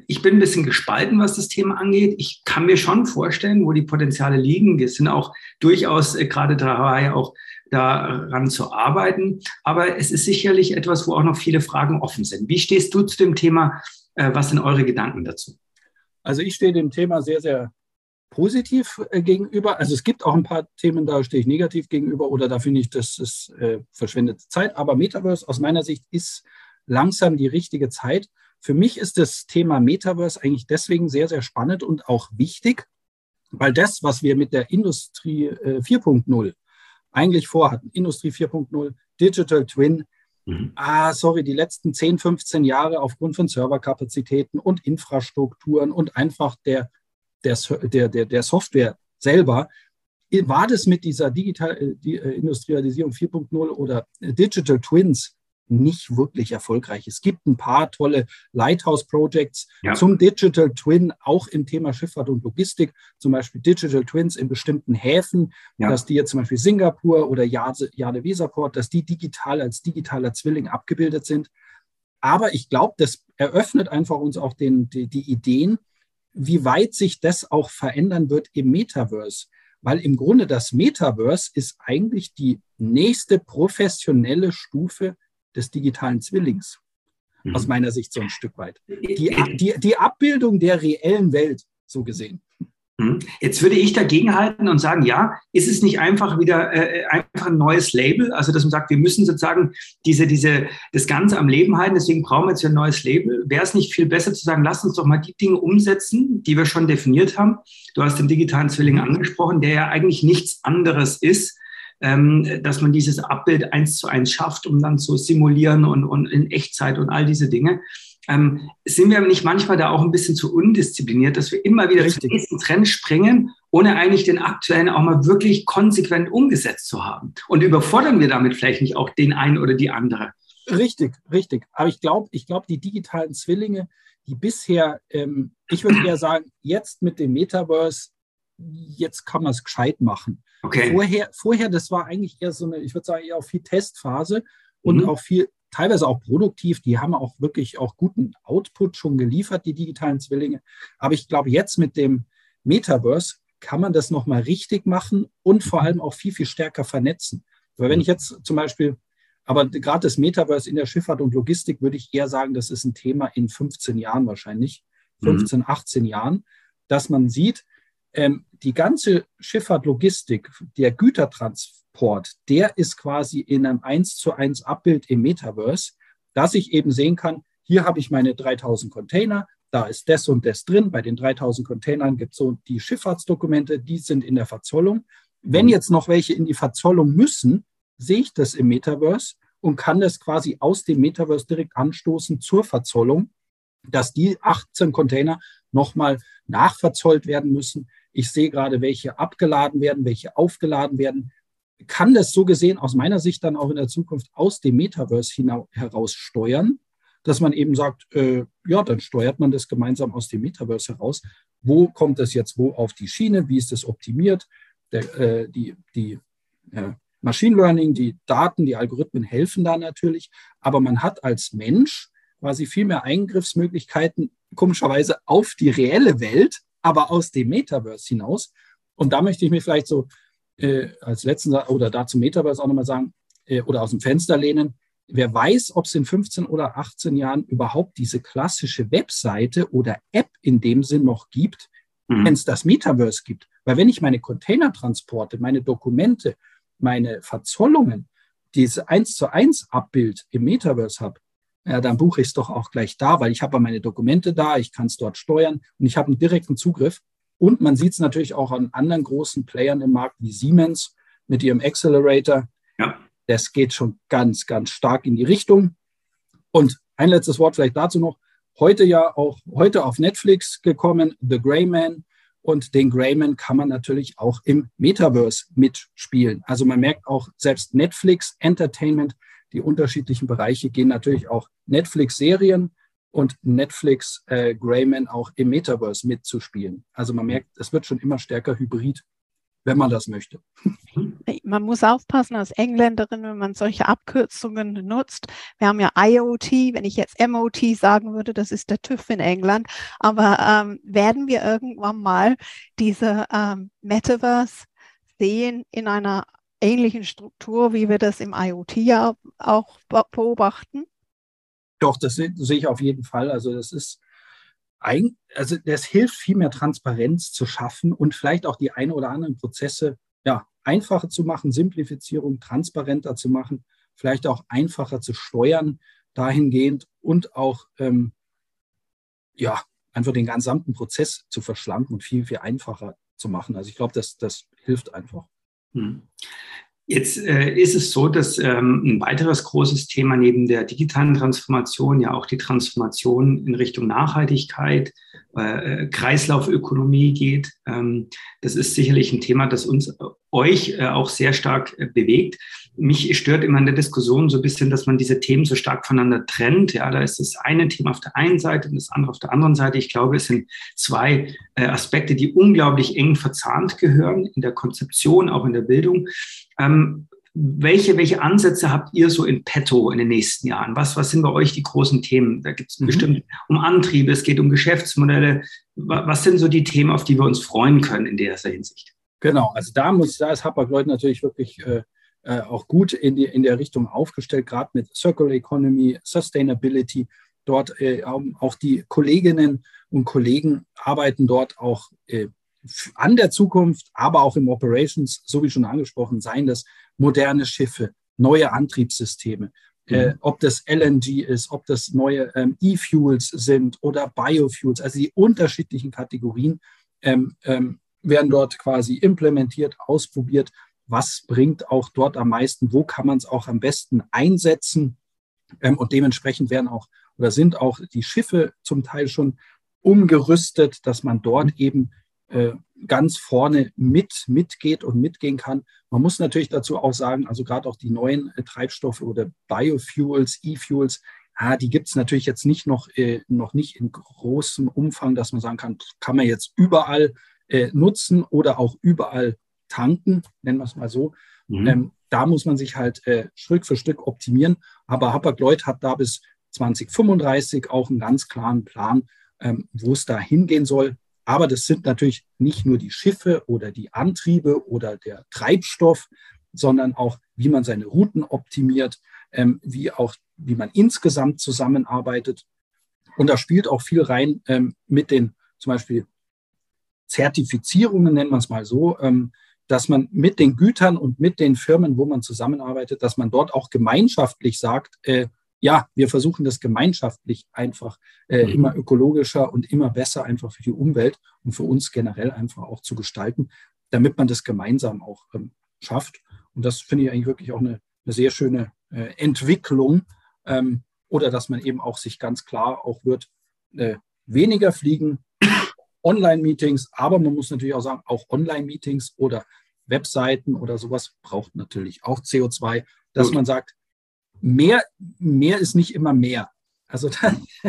ich bin ein bisschen gespalten, was das Thema angeht. Ich kann mir schon vorstellen, wo die Potenziale liegen. Wir sind auch durchaus äh, gerade dabei, auch daran zu arbeiten. Aber es ist sicherlich etwas, wo auch noch viele Fragen offen sind. Wie stehst du zu dem Thema? Äh, was sind eure Gedanken dazu? Also ich stehe dem Thema sehr, sehr positiv äh, gegenüber. Also es gibt auch ein paar Themen, da stehe ich negativ gegenüber oder da finde ich, das ist verschwendete Zeit. Aber Metaverse aus meiner Sicht ist langsam die richtige Zeit. Für mich ist das Thema Metaverse eigentlich deswegen sehr, sehr spannend und auch wichtig, weil das, was wir mit der Industrie äh, 4.0 eigentlich vorhatten, Industrie 4.0, Digital Twin, mhm. ah, sorry, die letzten 10, 15 Jahre aufgrund von Serverkapazitäten und Infrastrukturen und einfach der, der, der, der, der Software selber, war das mit dieser Digital, äh, die, äh, Industrialisierung 4.0 oder Digital Twins nicht wirklich erfolgreich. Es gibt ein paar tolle Lighthouse-Projects ja. zum Digital Twin, auch im Thema Schifffahrt und Logistik, zum Beispiel Digital Twins in bestimmten Häfen, ja. dass die jetzt zum Beispiel Singapur oder Jade Weserport, dass die digital als digitaler Zwilling abgebildet sind. Aber ich glaube, das eröffnet einfach uns auch den, die, die Ideen, wie weit sich das auch verändern wird im Metaverse. Weil im Grunde das Metaverse ist eigentlich die nächste professionelle Stufe des digitalen Zwillings. Mhm. Aus meiner Sicht so ein Stück weit. Die, die, die Abbildung der reellen Welt, so gesehen. Mhm. Jetzt würde ich dagegen halten und sagen, ja, ist es nicht einfach wieder äh, einfach ein neues Label? Also, dass man sagt, wir müssen sozusagen diese, diese, das Ganze am Leben halten, deswegen brauchen wir jetzt ein neues Label. Wäre es nicht viel besser zu sagen, lass uns doch mal die Dinge umsetzen, die wir schon definiert haben? Du hast den digitalen Zwilling angesprochen, der ja eigentlich nichts anderes ist ähm, dass man dieses Abbild eins zu eins schafft, um dann zu simulieren und, und in Echtzeit und all diese Dinge. Ähm, sind wir nicht manchmal da auch ein bisschen zu undiszipliniert, dass wir immer wieder Richtig. zum nächsten Trend springen, ohne eigentlich den aktuellen auch mal wirklich konsequent umgesetzt zu haben? Und überfordern wir damit vielleicht nicht auch den einen oder die andere? Richtig, richtig. Aber ich glaube, ich glaube, die digitalen Zwillinge, die bisher, ähm, ich würde eher sagen, jetzt mit dem Metaverse, jetzt kann man es gescheit machen. Okay. Vorher, vorher, das war eigentlich eher so eine, ich würde sagen, eher auch viel Testphase und mhm. auch viel, teilweise auch produktiv. Die haben auch wirklich auch guten Output schon geliefert, die digitalen Zwillinge. Aber ich glaube, jetzt mit dem Metaverse kann man das nochmal richtig machen und vor mhm. allem auch viel, viel stärker vernetzen. Weil wenn mhm. ich jetzt zum Beispiel, aber gerade das Metaverse in der Schifffahrt und Logistik würde ich eher sagen, das ist ein Thema in 15 Jahren wahrscheinlich, 15, 18 Jahren, dass man sieht, ähm, die ganze Schifffahrt, Logistik, der Gütertransport, der ist quasi in einem 1 zu 1 Abbild im Metaverse, dass ich eben sehen kann, hier habe ich meine 3000 Container, da ist das und das drin. Bei den 3000 Containern gibt es so die Schifffahrtsdokumente, die sind in der Verzollung. Wenn mhm. jetzt noch welche in die Verzollung müssen, sehe ich das im Metaverse und kann das quasi aus dem Metaverse direkt anstoßen zur Verzollung, dass die 18 Container nochmal nachverzollt werden müssen. Ich sehe gerade, welche abgeladen werden, welche aufgeladen werden. Kann das so gesehen aus meiner Sicht dann auch in der Zukunft aus dem Metaverse heraus steuern, dass man eben sagt, äh, ja, dann steuert man das gemeinsam aus dem Metaverse heraus. Wo kommt es jetzt wo auf die Schiene? Wie ist es optimiert? Der, äh, die die äh, Machine Learning, die Daten, die Algorithmen helfen da natürlich, aber man hat als Mensch quasi viel mehr Eingriffsmöglichkeiten, komischerweise auf die reelle Welt, aber aus dem Metaverse hinaus. Und da möchte ich mich vielleicht so äh, als letzten oder dazu Metaverse auch nochmal sagen äh, oder aus dem Fenster lehnen. Wer weiß, ob es in 15 oder 18 Jahren überhaupt diese klassische Webseite oder App in dem Sinn noch gibt, mhm. wenn es das Metaverse gibt. Weil wenn ich meine Containertransporte, meine Dokumente, meine Verzollungen, diese eins zu eins Abbild im Metaverse habe, ja, dann buche ich es doch auch gleich da, weil ich habe meine Dokumente da, ich kann es dort steuern und ich habe einen direkten Zugriff. Und man sieht es natürlich auch an anderen großen Playern im Markt wie Siemens mit ihrem Accelerator. Ja. Das geht schon ganz, ganz stark in die Richtung. Und ein letztes Wort vielleicht dazu noch. Heute ja auch, heute auf Netflix gekommen, The Grey Man. Und den Greyman kann man natürlich auch im Metaverse mitspielen. Also man merkt auch selbst Netflix Entertainment, die unterschiedlichen Bereiche gehen natürlich auch Netflix-Serien und Netflix äh, Greyman auch im Metaverse mitzuspielen. Also man merkt, es wird schon immer stärker hybrid wenn man das möchte. Man muss aufpassen als Engländerin, wenn man solche Abkürzungen nutzt. Wir haben ja IoT, wenn ich jetzt MOT sagen würde, das ist der TÜV in England. Aber ähm, werden wir irgendwann mal diese ähm, Metaverse sehen in einer ähnlichen Struktur, wie wir das im IoT ja auch beobachten? Doch, das sehe ich auf jeden Fall. Also das ist also das hilft viel mehr Transparenz zu schaffen und vielleicht auch die ein oder anderen Prozesse ja, einfacher zu machen, Simplifizierung transparenter zu machen, vielleicht auch einfacher zu steuern dahingehend und auch ähm, ja, einfach den gesamten Prozess zu verschlanken und viel, viel einfacher zu machen. Also ich glaube, das, das hilft einfach. Hm. Jetzt äh, ist es so, dass ähm, ein weiteres großes Thema neben der digitalen Transformation ja auch die Transformation in Richtung Nachhaltigkeit, äh, Kreislaufökonomie geht. Ähm, das ist sicherlich ein Thema, das uns, äh, euch äh, auch sehr stark äh, bewegt. Mich stört immer in der Diskussion so ein bisschen, dass man diese Themen so stark voneinander trennt. Ja, da ist das eine Thema auf der einen Seite und das andere auf der anderen Seite. Ich glaube, es sind zwei äh, Aspekte, die unglaublich eng verzahnt gehören in der Konzeption, auch in der Bildung. Ähm, welche, welche Ansätze habt ihr so in petto in den nächsten Jahren? Was, was sind bei euch die großen Themen? Da gibt es mhm. bestimmt um Antriebe, es geht um Geschäftsmodelle. Was sind so die Themen, auf die wir uns freuen können in dieser Hinsicht? Genau, also da muss, da ist Hapag-Lloyd natürlich wirklich äh, äh, auch gut in, die, in der Richtung aufgestellt, gerade mit Circular Economy, Sustainability. Dort äh, auch die Kolleginnen und Kollegen arbeiten dort auch äh, an der Zukunft, aber auch im Operations, so wie schon angesprochen, seien das moderne Schiffe, neue Antriebssysteme, mhm. äh, ob das LNG ist, ob das neue ähm, E-Fuels sind oder Biofuels, also die unterschiedlichen Kategorien ähm, ähm, werden dort quasi implementiert, ausprobiert. Was bringt auch dort am meisten? Wo kann man es auch am besten einsetzen? Ähm, und dementsprechend werden auch oder sind auch die Schiffe zum Teil schon umgerüstet, dass man dort mhm. eben äh, ganz vorne mit, mitgeht und mitgehen kann. Man muss natürlich dazu auch sagen, also gerade auch die neuen äh, Treibstoffe oder Biofuels, E-Fuels, ah, die gibt es natürlich jetzt nicht noch, äh, noch nicht in großem Umfang, dass man sagen kann, kann man jetzt überall äh, nutzen oder auch überall tanken, nennen wir es mal so. Mhm. Ähm, da muss man sich halt äh, Stück für Stück optimieren. Aber Hapag-Lloyd hat da bis 2035 auch einen ganz klaren Plan, ähm, wo es da hingehen soll. Aber das sind natürlich nicht nur die Schiffe oder die Antriebe oder der Treibstoff, sondern auch, wie man seine Routen optimiert, ähm, wie auch, wie man insgesamt zusammenarbeitet. Und da spielt auch viel rein ähm, mit den zum Beispiel Zertifizierungen, nennen wir es mal so, ähm, dass man mit den Gütern und mit den Firmen, wo man zusammenarbeitet, dass man dort auch gemeinschaftlich sagt, äh, ja, wir versuchen das gemeinschaftlich einfach äh, mhm. immer ökologischer und immer besser einfach für die Umwelt und für uns generell einfach auch zu gestalten, damit man das gemeinsam auch ähm, schafft. Und das finde ich eigentlich wirklich auch eine, eine sehr schöne äh, Entwicklung. Ähm, oder dass man eben auch sich ganz klar auch wird, äh, weniger fliegen, *coughs* Online-Meetings, aber man muss natürlich auch sagen, auch Online-Meetings oder Webseiten oder sowas braucht natürlich auch CO2, dass Gut. man sagt, mehr, mehr ist nicht immer mehr. Also,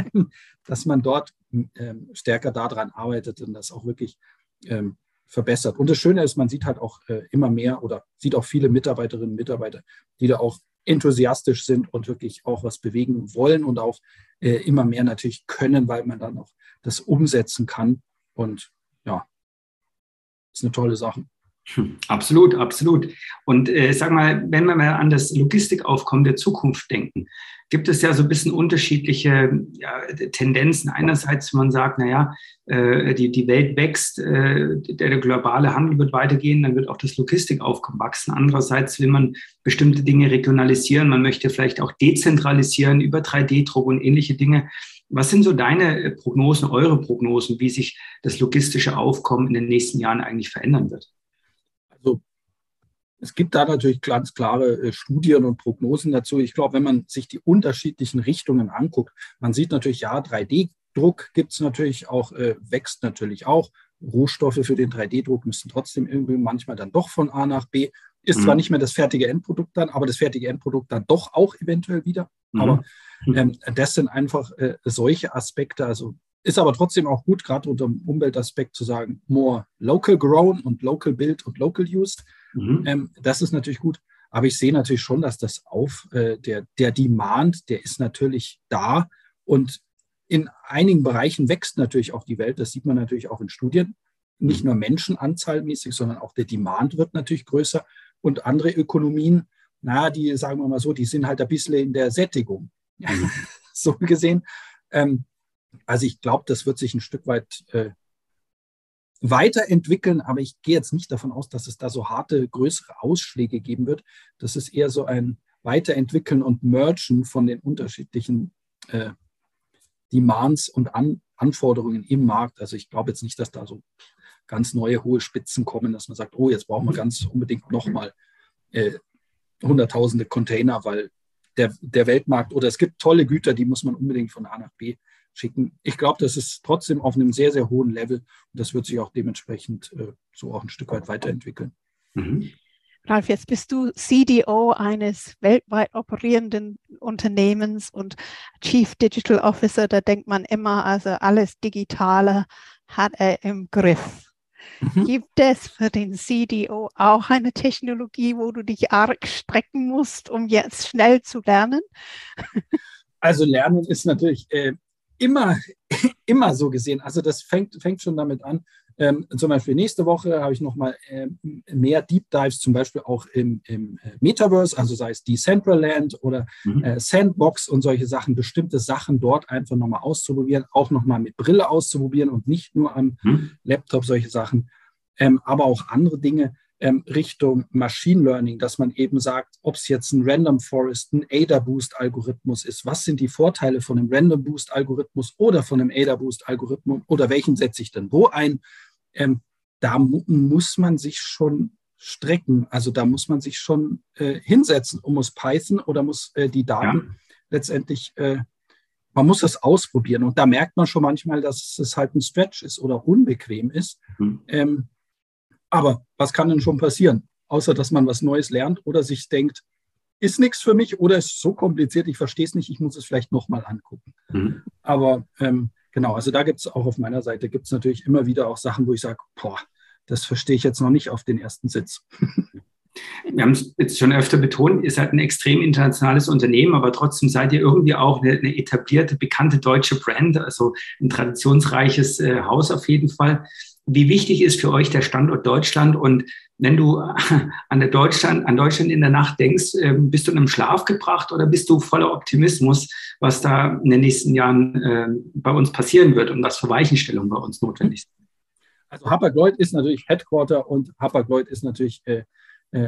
*laughs* dass man dort ähm, stärker daran arbeitet und das auch wirklich ähm, verbessert. Und das Schöne ist, man sieht halt auch äh, immer mehr oder sieht auch viele Mitarbeiterinnen und Mitarbeiter, die da auch enthusiastisch sind und wirklich auch was bewegen wollen und auch äh, immer mehr natürlich können, weil man dann auch das umsetzen kann. Und ja, ist eine tolle Sache. Absolut, absolut. Und äh, sag mal, wenn wir mal an das Logistikaufkommen der Zukunft denken, gibt es ja so ein bisschen unterschiedliche ja, Tendenzen. Einerseits, wenn man sagt, naja, äh, die, die Welt wächst, äh, der, der, globale Handel wird weitergehen, dann wird auch das Logistikaufkommen wachsen. Andererseits will man bestimmte Dinge regionalisieren, man möchte vielleicht auch dezentralisieren über 3D-Druck und ähnliche Dinge. Was sind so deine äh, Prognosen, eure Prognosen, wie sich das logistische Aufkommen in den nächsten Jahren eigentlich verändern wird? Also es gibt da natürlich ganz klare äh, Studien und Prognosen dazu. Ich glaube, wenn man sich die unterschiedlichen Richtungen anguckt, man sieht natürlich, ja, 3D-Druck gibt es natürlich auch, äh, wächst natürlich auch. Rohstoffe für den 3D-Druck müssen trotzdem irgendwie manchmal dann doch von A nach B. Ist mhm. zwar nicht mehr das fertige Endprodukt dann, aber das fertige Endprodukt dann doch auch eventuell wieder. Mhm. Aber ähm, das sind einfach äh, solche Aspekte. Also ist aber trotzdem auch gut, gerade unter dem Umweltaspekt zu sagen, more local grown und local built und local used. Mhm. Ähm, das ist natürlich gut. Aber ich sehe natürlich schon, dass das auf, äh, der, der Demand, der ist natürlich da. Und in einigen Bereichen wächst natürlich auch die Welt. Das sieht man natürlich auch in Studien. Nicht nur menschenanzahlmäßig, sondern auch der Demand wird natürlich größer. Und andere Ökonomien, na, die sagen wir mal so, die sind halt ein bisschen in der Sättigung. Mhm. *laughs* so gesehen. Ähm, also ich glaube, das wird sich ein Stück weit äh, weiterentwickeln, aber ich gehe jetzt nicht davon aus, dass es da so harte, größere Ausschläge geben wird. Das ist eher so ein Weiterentwickeln und Mergen von den unterschiedlichen äh, Demands und An Anforderungen im Markt. Also ich glaube jetzt nicht, dass da so ganz neue hohe Spitzen kommen, dass man sagt, oh, jetzt brauchen wir ganz unbedingt nochmal äh, hunderttausende Container, weil der, der Weltmarkt oder es gibt tolle Güter, die muss man unbedingt von A nach B schicken. Ich glaube, das ist trotzdem auf einem sehr, sehr hohen Level und das wird sich auch dementsprechend äh, so auch ein Stück weit weiterentwickeln. Mhm. Ralf, jetzt bist du CDO eines weltweit operierenden Unternehmens und Chief Digital Officer. Da denkt man immer, also alles Digitale hat er im Griff. Mhm. Gibt es für den CDO auch eine Technologie, wo du dich arg strecken musst, um jetzt schnell zu lernen? Also Lernen ist natürlich äh, immer, *laughs* immer so gesehen. Also das fängt, fängt schon damit an. Ähm, zum Beispiel nächste Woche habe ich nochmal äh, mehr Deep Dives, zum Beispiel auch im, im äh, Metaverse, also sei es Decentraland oder mhm. äh, Sandbox und solche Sachen, bestimmte Sachen dort einfach nochmal auszuprobieren, auch nochmal mit Brille auszuprobieren und nicht nur am mhm. Laptop solche Sachen, ähm, aber auch andere Dinge ähm, Richtung Machine Learning, dass man eben sagt, ob es jetzt ein Random Forest, ein ADA Boost Algorithmus ist, was sind die Vorteile von einem Random Boost Algorithmus oder von einem ADA Boost Algorithmus oder welchen setze ich denn wo ein? Ähm, da mu muss man sich schon strecken. Also da muss man sich schon äh, hinsetzen und muss Python oder muss äh, die Daten ja. letztendlich, äh, man muss das ausprobieren. Und da merkt man schon manchmal, dass es halt ein Stretch ist oder unbequem ist. Mhm. Ähm, aber was kann denn schon passieren? Außer dass man was Neues lernt oder sich denkt, ist nichts für mich oder ist so kompliziert, ich verstehe es nicht, ich muss es vielleicht nochmal angucken. Mhm. Aber ähm, genau, also da gibt es auch auf meiner Seite, gibt es natürlich immer wieder auch Sachen, wo ich sage, boah, das verstehe ich jetzt noch nicht auf den ersten Sitz. *laughs* Wir haben es jetzt schon öfter betont, ihr seid ein extrem internationales Unternehmen, aber trotzdem seid ihr irgendwie auch eine, eine etablierte, bekannte deutsche Brand, also ein traditionsreiches äh, Haus auf jeden Fall wie wichtig ist für euch der Standort Deutschland? Und wenn du *laughs* an, der Deutschland, an Deutschland in der Nacht denkst, ähm, bist du in einem Schlaf gebracht oder bist du voller Optimismus, was da in den nächsten Jahren ähm, bei uns passieren wird und was für Weichenstellungen bei uns notwendig sind? Also Hapag-Lloyd ist natürlich Headquarter und Hapag-Lloyd ist natürlich äh,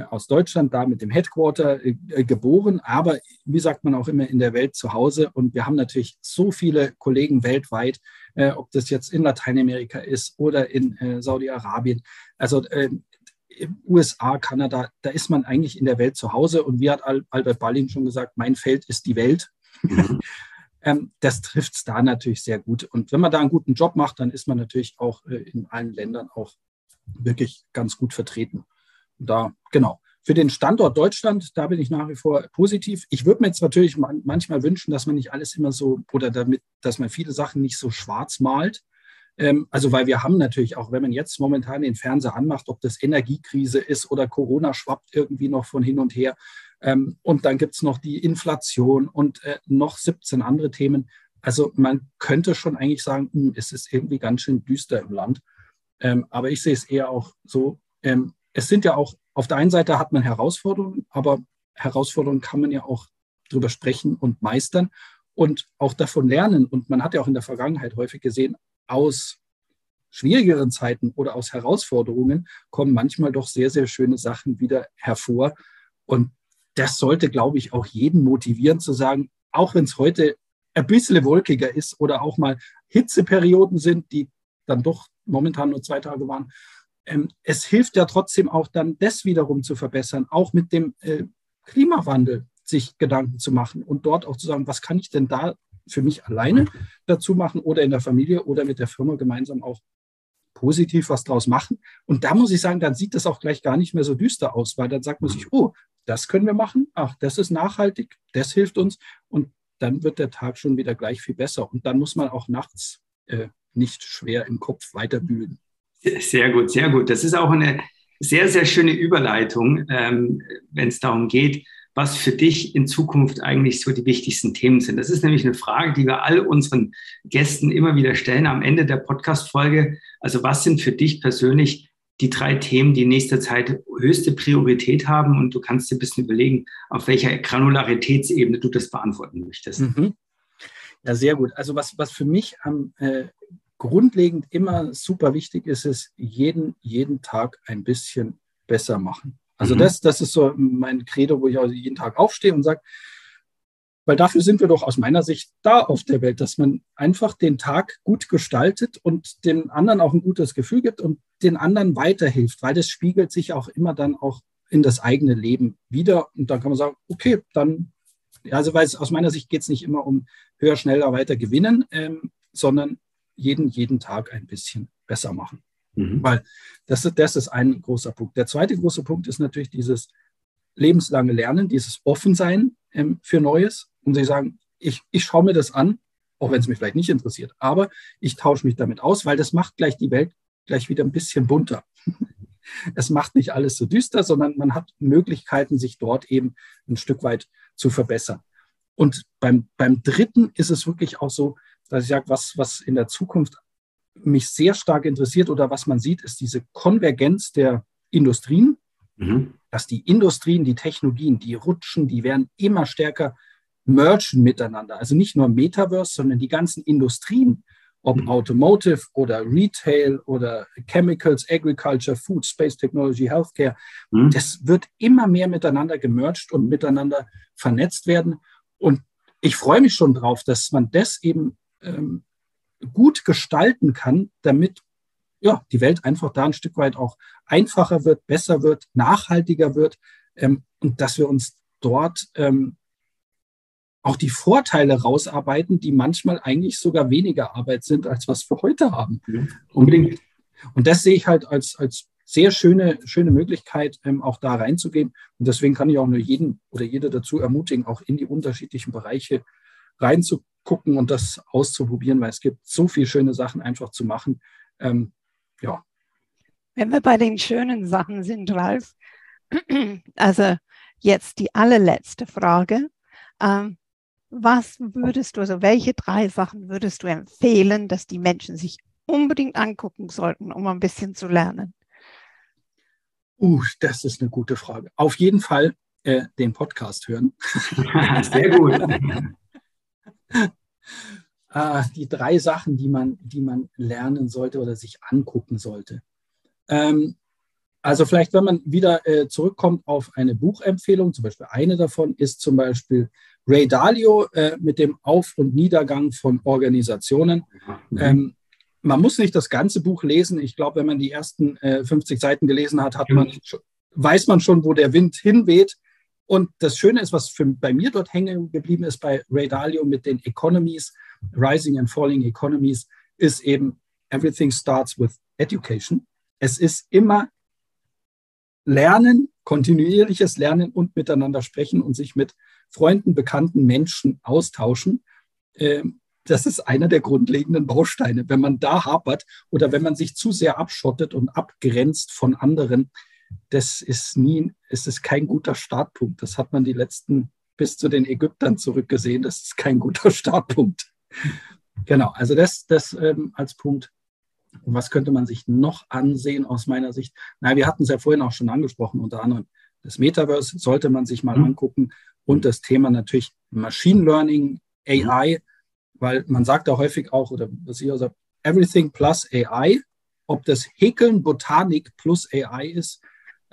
aus Deutschland, da mit dem Headquarter äh, äh, geboren, aber wie sagt man auch immer in der Welt zu Hause. Und wir haben natürlich so viele Kollegen weltweit, äh, ob das jetzt in Lateinamerika ist oder in äh, Saudi-Arabien. Also äh, USA, Kanada, da ist man eigentlich in der Welt zu Hause. Und wie hat Albert Ballin schon gesagt, mein Feld ist die Welt. Mhm. *laughs* ähm, das trifft es da natürlich sehr gut. Und wenn man da einen guten Job macht, dann ist man natürlich auch in allen Ländern auch wirklich ganz gut vertreten da, genau. Für den Standort Deutschland, da bin ich nach wie vor positiv. Ich würde mir jetzt natürlich manchmal wünschen, dass man nicht alles immer so oder damit, dass man viele Sachen nicht so schwarz malt. Ähm, also, weil wir haben natürlich auch, wenn man jetzt momentan den Fernseher anmacht, ob das Energiekrise ist oder Corona schwappt irgendwie noch von hin und her. Ähm, und dann gibt es noch die Inflation und äh, noch 17 andere Themen. Also, man könnte schon eigentlich sagen, mh, hm, es ist irgendwie ganz schön düster im Land. Ähm, aber ich sehe es eher auch so, ähm, es sind ja auch, auf der einen Seite hat man Herausforderungen, aber Herausforderungen kann man ja auch drüber sprechen und meistern und auch davon lernen. Und man hat ja auch in der Vergangenheit häufig gesehen, aus schwierigeren Zeiten oder aus Herausforderungen kommen manchmal doch sehr, sehr schöne Sachen wieder hervor. Und das sollte, glaube ich, auch jeden motivieren zu sagen, auch wenn es heute ein bisschen wolkiger ist oder auch mal Hitzeperioden sind, die dann doch momentan nur zwei Tage waren, ähm, es hilft ja trotzdem auch dann, das wiederum zu verbessern, auch mit dem äh, Klimawandel sich Gedanken zu machen und dort auch zu sagen, was kann ich denn da für mich alleine dazu machen oder in der Familie oder mit der Firma gemeinsam auch positiv was draus machen. Und da muss ich sagen, dann sieht das auch gleich gar nicht mehr so düster aus, weil dann sagt man sich, oh, das können wir machen, ach, das ist nachhaltig, das hilft uns und dann wird der Tag schon wieder gleich viel besser. Und dann muss man auch nachts äh, nicht schwer im Kopf weiterbühlen. Sehr gut, sehr gut. Das ist auch eine sehr, sehr schöne Überleitung, ähm, wenn es darum geht, was für dich in Zukunft eigentlich so die wichtigsten Themen sind. Das ist nämlich eine Frage, die wir all unseren Gästen immer wieder stellen am Ende der Podcast-Folge. Also was sind für dich persönlich die drei Themen, die in nächster Zeit höchste Priorität haben? Und du kannst dir ein bisschen überlegen, auf welcher Granularitätsebene du das beantworten möchtest. Mhm. Ja, sehr gut. Also was, was für mich am äh, grundlegend immer super wichtig ist, ist jeden, jeden Tag ein bisschen besser machen. Also mhm. das, das ist so mein Credo, wo ich also jeden Tag aufstehe und sage, weil dafür sind wir doch aus meiner Sicht da auf der Welt, dass man einfach den Tag gut gestaltet und den anderen auch ein gutes Gefühl gibt und den anderen weiterhilft, weil das spiegelt sich auch immer dann auch in das eigene Leben wieder. Und dann kann man sagen, okay, dann, also weil es aus meiner Sicht geht es nicht immer um höher, schneller, weiter gewinnen, ähm, sondern jeden, jeden Tag ein bisschen besser machen. Mhm. Weil das, das ist ein großer Punkt. Der zweite große Punkt ist natürlich dieses lebenslange Lernen, dieses Offensein ähm, für Neues. Und sie sagen, ich, ich schaue mir das an, auch wenn es mich vielleicht nicht interessiert, aber ich tausche mich damit aus, weil das macht gleich die Welt gleich wieder ein bisschen bunter. *laughs* es macht nicht alles so düster, sondern man hat Möglichkeiten, sich dort eben ein Stück weit zu verbessern. Und beim, beim dritten ist es wirklich auch so, dass ich sage, was, was in der Zukunft mich sehr stark interessiert oder was man sieht, ist diese Konvergenz der Industrien, mhm. dass die Industrien, die Technologien, die rutschen, die werden immer stärker mergen miteinander. Also nicht nur Metaverse, sondern die ganzen Industrien, ob mhm. Automotive oder Retail oder Chemicals, Agriculture, Food, Space Technology, Healthcare, mhm. das wird immer mehr miteinander gemerged und miteinander vernetzt werden. Und ich freue mich schon drauf, dass man das eben ähm, gut gestalten kann, damit ja, die Welt einfach da ein Stück weit auch einfacher wird, besser wird, nachhaltiger wird ähm, und dass wir uns dort ähm, auch die Vorteile rausarbeiten, die manchmal eigentlich sogar weniger Arbeit sind, als was wir heute haben. Ja, unbedingt. Und das sehe ich halt als, als sehr schöne, schöne Möglichkeit, ähm, auch da reinzugehen. Und deswegen kann ich auch nur jeden oder jede dazu ermutigen, auch in die unterschiedlichen Bereiche reinzukommen gucken und das auszuprobieren, weil es gibt so viele schöne Sachen einfach zu machen. Ähm, ja. Wenn wir bei den schönen Sachen sind, Ralf, *clears throat* also jetzt die allerletzte Frage. Ähm, was würdest du, also welche drei Sachen würdest du empfehlen, dass die Menschen sich unbedingt angucken sollten, um ein bisschen zu lernen? Uh, das ist eine gute Frage. Auf jeden Fall äh, den Podcast hören. *laughs* Sehr gut. *laughs* äh, die drei Sachen, die man, die man lernen sollte oder sich angucken sollte. Ähm, also vielleicht, wenn man wieder äh, zurückkommt auf eine Buchempfehlung, zum Beispiel eine davon ist zum Beispiel Ray Dalio äh, mit dem Auf- und Niedergang von Organisationen. Mhm. Ähm, man muss nicht das ganze Buch lesen. Ich glaube, wenn man die ersten äh, 50 Seiten gelesen hat, hat man, weiß man schon, wo der Wind hinweht. Und das Schöne ist, was für, bei mir dort hängen geblieben ist bei Ray Dalio mit den Economies, Rising and Falling Economies, ist eben Everything starts with Education. Es ist immer Lernen, kontinuierliches Lernen und miteinander sprechen und sich mit Freunden, bekannten Menschen austauschen. Ähm, das ist einer der grundlegenden Bausteine. Wenn man da hapert oder wenn man sich zu sehr abschottet und abgrenzt von anderen, das ist nie, es ist kein guter Startpunkt. Das hat man die letzten bis zu den Ägyptern zurückgesehen. Das ist kein guter *laughs* Startpunkt. Genau, also das, das ähm, als Punkt. Und was könnte man sich noch ansehen aus meiner Sicht? Na, wir hatten es ja vorhin auch schon angesprochen, unter anderem das Metaverse sollte man sich mal mhm. angucken und das Thema natürlich Machine Learning, AI, weil man sagt da häufig auch, oder was ich auch sage, Everything plus AI, ob das Häkeln Botanik plus AI ist,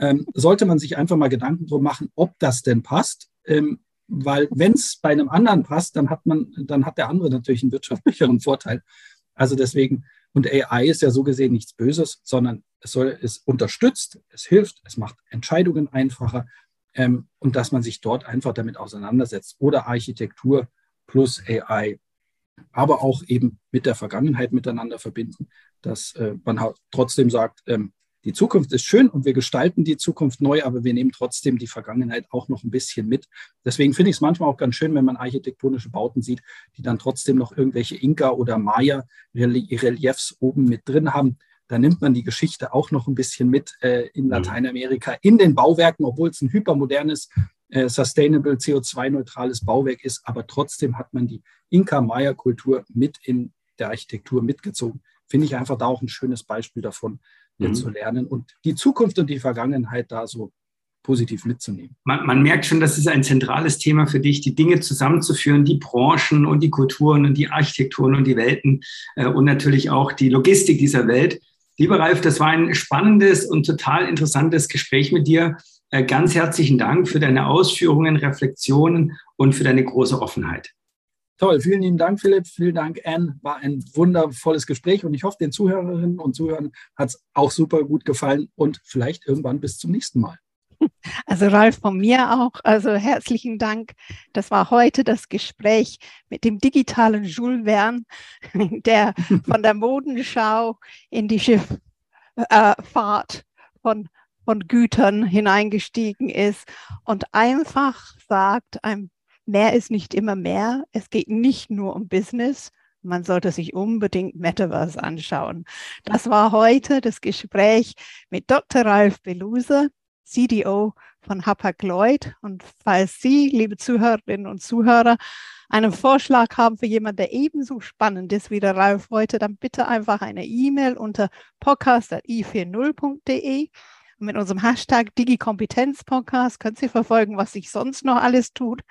ähm, sollte man sich einfach mal Gedanken drum machen, ob das denn passt. Ähm, weil wenn es bei einem anderen passt, dann hat man, dann hat der andere natürlich einen wirtschaftlicheren Vorteil. Also deswegen, und AI ist ja so gesehen nichts Böses, sondern es soll, es unterstützt, es hilft, es macht Entscheidungen einfacher ähm, und dass man sich dort einfach damit auseinandersetzt. Oder Architektur plus AI. aber auch eben mit der Vergangenheit miteinander verbinden, dass äh, man trotzdem sagt, ähm, die Zukunft ist schön und wir gestalten die Zukunft neu, aber wir nehmen trotzdem die Vergangenheit auch noch ein bisschen mit. Deswegen finde ich es manchmal auch ganz schön, wenn man architektonische Bauten sieht, die dann trotzdem noch irgendwelche Inka- oder Maya-Reliefs oben mit drin haben. Da nimmt man die Geschichte auch noch ein bisschen mit äh, in mhm. Lateinamerika, in den Bauwerken, obwohl es ein hypermodernes, äh, sustainable, CO2-neutrales Bauwerk ist. Aber trotzdem hat man die Inka-Maya-Kultur mit in der Architektur mitgezogen. Finde ich einfach da auch ein schönes Beispiel davon, mhm. zu lernen und die Zukunft und die Vergangenheit da so positiv mitzunehmen. Man, man, merkt schon, das ist ein zentrales Thema für dich, die Dinge zusammenzuführen, die Branchen und die Kulturen und die Architekturen und die Welten äh, und natürlich auch die Logistik dieser Welt. Lieber Ralf, das war ein spannendes und total interessantes Gespräch mit dir. Äh, ganz herzlichen Dank für deine Ausführungen, Reflexionen und für deine große Offenheit. Toll, vielen lieben Dank, Philipp. Vielen Dank, Anne. War ein wundervolles Gespräch und ich hoffe, den Zuhörerinnen und Zuhörern hat es auch super gut gefallen und vielleicht irgendwann bis zum nächsten Mal. *laughs* Also Ralf, von mir auch. Also herzlichen Dank. Das war heute das Gespräch mit dem digitalen Jules Verne, *laughs* der von der Modenschau in die Schifffahrt äh, von, von Gütern hineingestiegen ist und einfach sagt, ein mehr ist nicht immer mehr. Es geht nicht nur um Business. Man sollte sich unbedingt Metaverse anschauen. Das war heute das Gespräch mit Dr. Ralf Beluser, CDO von Hapag-Lloyd. Und falls Sie, liebe Zuhörerinnen und Zuhörer, einen Vorschlag haben für jemanden, der ebenso spannend ist wie der Ralf heute, dann bitte einfach eine E-Mail unter podcast.i40.de und mit unserem Hashtag DigiKompetenzPodcast könnt ihr verfolgen, was sich sonst noch alles tut.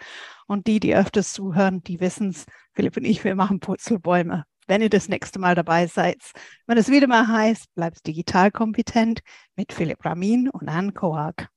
Und die, die öfters zuhören, die wissen es. Philipp und ich, wir machen Purzelbäume. Wenn ihr das nächste Mal dabei seid, wenn es wieder mal heißt, bleibt digital kompetent mit Philipp Ramin und Anne Koak.